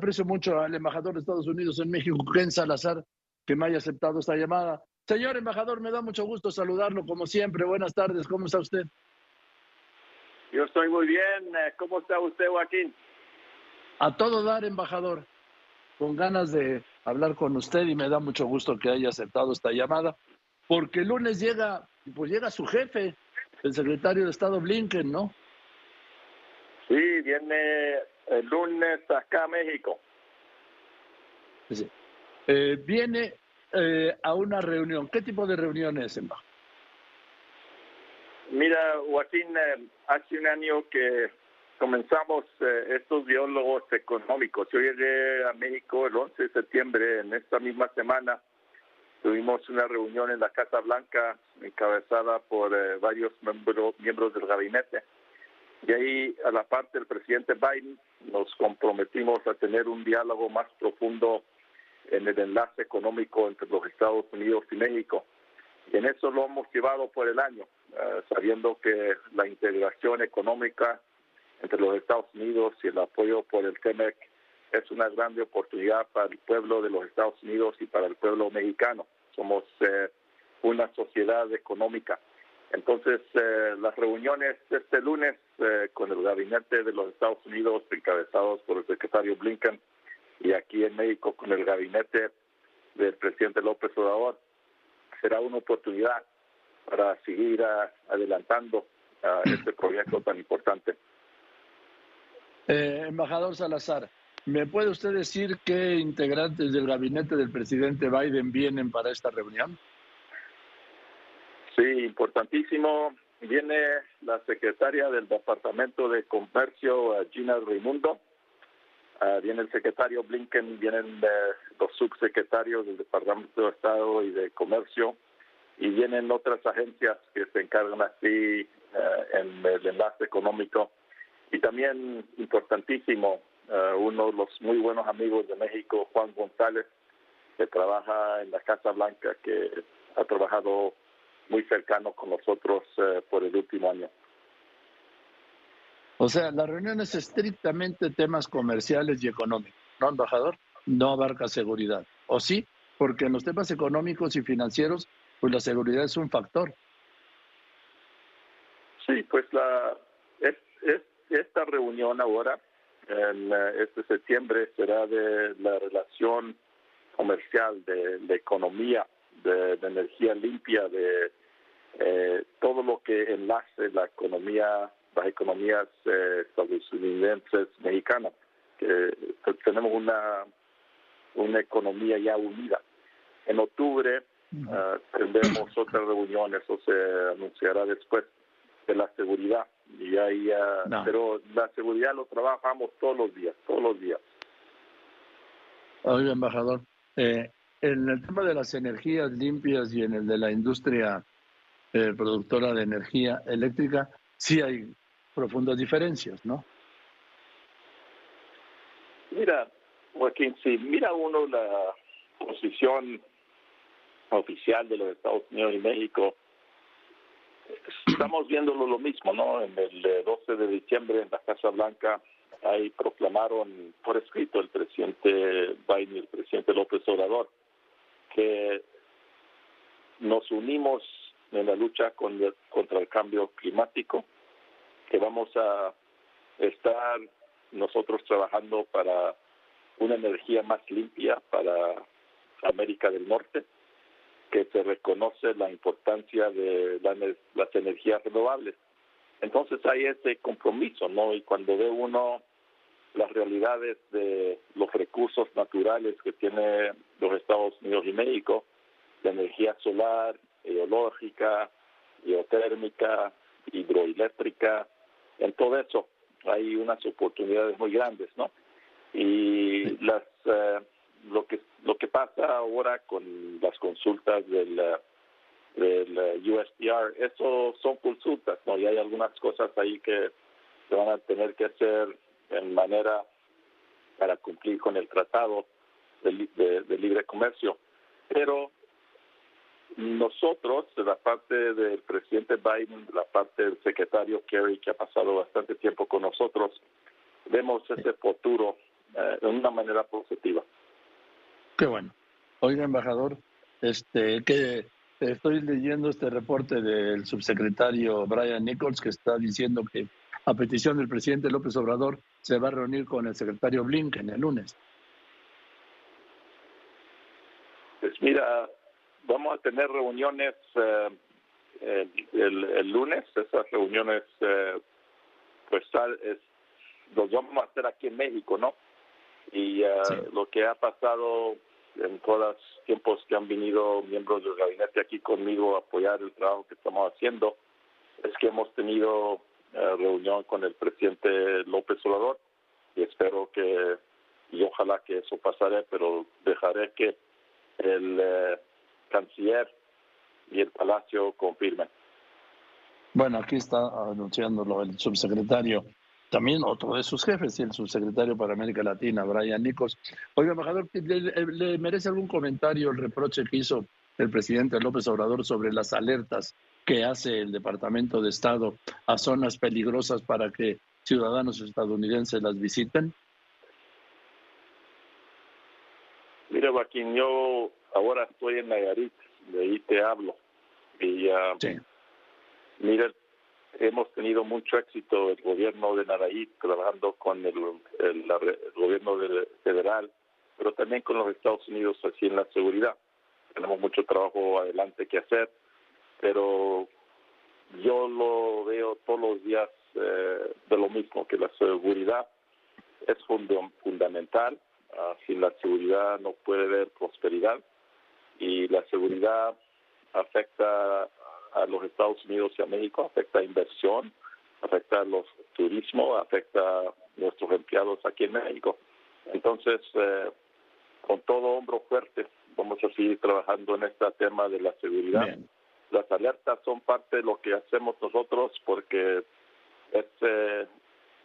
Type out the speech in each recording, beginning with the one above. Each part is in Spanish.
aprecio mucho al embajador de Estados Unidos en México, Ken Salazar, que me haya aceptado esta llamada. Señor embajador, me da mucho gusto saludarlo como siempre. Buenas tardes, ¿cómo está usted? Yo estoy muy bien. Eh, ¿Cómo está usted, Joaquín? A todo dar, embajador. Con ganas de hablar con usted y me da mucho gusto que haya aceptado esta llamada, porque el lunes llega, pues llega su jefe, el secretario de Estado Blinken, ¿no? Sí, viene el lunes acá a México. Eh, viene eh, a una reunión. ¿Qué tipo de reunión es, embajador? Mira, Joaquín, eh, hace un año que comenzamos eh, estos biólogos económicos. Yo llegué a México el 11 de septiembre, en esta misma semana. Tuvimos una reunión en la Casa Blanca encabezada por varios miembros del gabinete. Y ahí, a la parte del presidente Biden, nos comprometimos a tener un diálogo más profundo en el enlace económico entre los Estados Unidos y México. Y en eso lo hemos llevado por el año. Eh, sabiendo que la integración económica entre los Estados Unidos y el apoyo por el TEMEC es una grande oportunidad para el pueblo de los Estados Unidos y para el pueblo mexicano. Somos eh, una sociedad económica. Entonces, eh, las reuniones este lunes con el gabinete de los Estados Unidos, encabezados por el secretario Blinken, y aquí en México con el gabinete del presidente López Obrador, será una oportunidad para seguir adelantando este proyecto tan importante. Eh, embajador Salazar, ¿me puede usted decir qué integrantes del gabinete del presidente Biden vienen para esta reunión? Sí, importantísimo. Viene la secretaria del Departamento de Comercio, Gina Raimundo. Ah, viene el secretario Blinken, vienen los subsecretarios del Departamento de Estado y de Comercio, y vienen otras agencias que se encargan así eh, en el enlace económico. Y también importantísimo, eh, uno de los muy buenos amigos de México, Juan González, que trabaja en la Casa Blanca, que ha trabajado muy cercano con nosotros eh, por el último año. O sea, la reunión es estrictamente temas comerciales y económicos, ¿no, embajador? No abarca seguridad. ¿O sí? Porque en los temas económicos y financieros pues la seguridad es un factor. Sí, pues la es, esta reunión ahora, eh, este septiembre, será de la relación comercial, de, la economía, de, energía limpia, de eh, todo lo que enlace la economía, las economías eh, estadounidenses mexicanas, que tenemos una, una economía ya unida. En octubre Uh, tendremos otras reuniones, o se anunciará después de la seguridad. Y ahí, Pero la seguridad lo trabajamos todos los días, todos los días. Oiga, embajador, eh, en el tema de las energías limpias y en el de la industria eh, productora de energía eléctrica, sí hay profundas diferencias, ¿no? Mira, Joaquín, si mira uno la posición oficial de los Estados Unidos y México, estamos viéndolo lo mismo, ¿no? En el 12 de diciembre en la Casa Blanca ahí proclamaron por escrito el presidente Biden y el presidente López Obrador que nos unimos en la lucha contra el cambio climático, que vamos a estar nosotros trabajando para una energía más limpia para América del Norte que se reconoce la importancia de las energías renovables. Entonces hay ese compromiso, ¿no? Y cuando ve uno las realidades de los recursos naturales que tiene los Estados Unidos y México, la energía solar, eológica, geotérmica, hidroeléctrica, en todo eso hay unas oportunidades muy grandes, ¿no? Y las eh, lo que lo que pasa ahora con las consultas del del USDR, eso son consultas, ¿no? Y hay algunas cosas ahí que se van a tener que hacer en manera para cumplir con el tratado de, de, libre comercio. Pero nosotros, de la parte del presidente Biden, de la parte del secretario Kerry, que ha pasado bastante tiempo con nosotros, vemos ese futuro eh, de una manera positiva. Qué bueno. Oiga, embajador, este, que estoy leyendo este reporte del subsecretario Brian Nichols que está diciendo que a petición del presidente López Obrador se va a reunir con el secretario Blinken el lunes. Pues mira, vamos a tener reuniones eh, el, lunes, esas reuniones eh, pues es, los vamos a hacer aquí en México, ¿no? Y eh, lo que ha pasado en todos los tiempos que han venido miembros del gabinete aquí conmigo a apoyar el trabajo que estamos haciendo, es que hemos tenido eh, reunión con el presidente López Obrador. Y espero que, y ojalá que eso pasará, pero dejaré que el eh, canciller y el palacio confirmen. Bueno, aquí está anunciándolo el subsecretario también otro de sus jefes y el subsecretario para América Latina, Brian Nicos. Oiga, embajador, ¿le, merece algún comentario el reproche que hizo el presidente López Obrador sobre las alertas que hace el Departamento de Estado a zonas peligrosas para que ciudadanos estadounidenses las visiten? Mire, Joaquín, yo ahora estoy en Nayarit, de ahí te hablo. Y, uh, sí. mire, hemos tenido mucho éxito el gobierno de Nayarit trabajando con el, gobierno federal, pero también con los Estados Unidos así en la seguridad. Tenemos mucho trabajo adelante que hacer, pero yo lo veo todos los días eh, de lo mismo, que la seguridad es fundamental. Ah, sin la seguridad no puede haber prosperidad y la seguridad afecta a los Estados Unidos y a México, afecta a inversión, afecta a los turismo, afecta a nuestros empleados aquí en México. Entonces, eh, con todo hombro fuerte, vamos a seguir trabajando en este tema de la seguridad. Las alertas son parte de lo que hacemos nosotros porque es eh,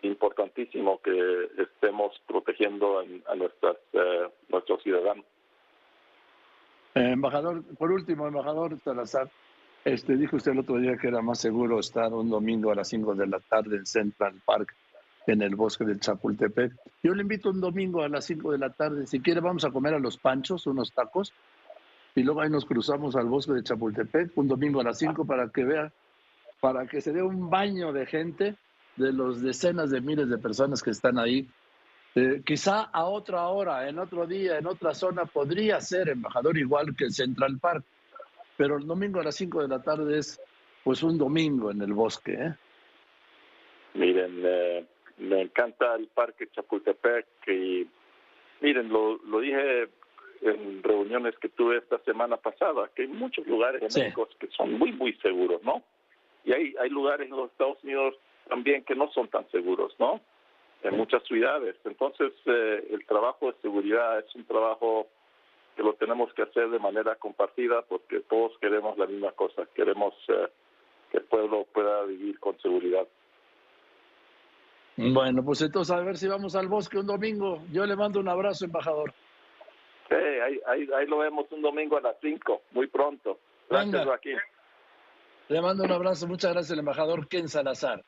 importantísimo que estemos protegiendo a nuestras, eh, nuestros ciudadanos. Embajador, por último, embajador Salazar, este, dijo usted el otro día que era más seguro estar un domingo a las 5 de la tarde en Central Park, en el bosque del Chapultepec. Yo le invito un domingo a las 5 de la tarde. Si quiere, vamos a comer a los panchos, unos tacos, y luego ahí nos cruzamos al bosque de Chapultepec un domingo a las 5 para que vea, para que se dé un baño de gente, de los decenas de miles de personas que están ahí. Eh, quizá a otra hora, en otro día, en otra zona, podría ser embajador igual que Central Park pero el domingo a las 5 de la tarde es pues un domingo en el bosque. ¿eh? Miren, eh, me encanta el Parque Chapultepec y miren, lo, lo dije en reuniones que tuve esta semana pasada, que hay muchos lugares en México que son muy, muy seguros, ¿no? Y hay, hay lugares en los Estados Unidos también que no son tan seguros, ¿no? En muchas ciudades. Entonces, eh, el trabajo de seguridad es un trabajo que lo tenemos que hacer de manera compartida porque todos queremos la misma cosa, queremos eh, que el pueblo pueda vivir con seguridad. Bueno, pues entonces a ver si vamos al bosque un domingo. Yo le mando un abrazo, embajador. Sí, ahí, ahí, lo vemos un domingo a las 5, muy pronto. Gracias, Joaquín. Le mando un abrazo, muchas gracias, el embajador Ken Salazar.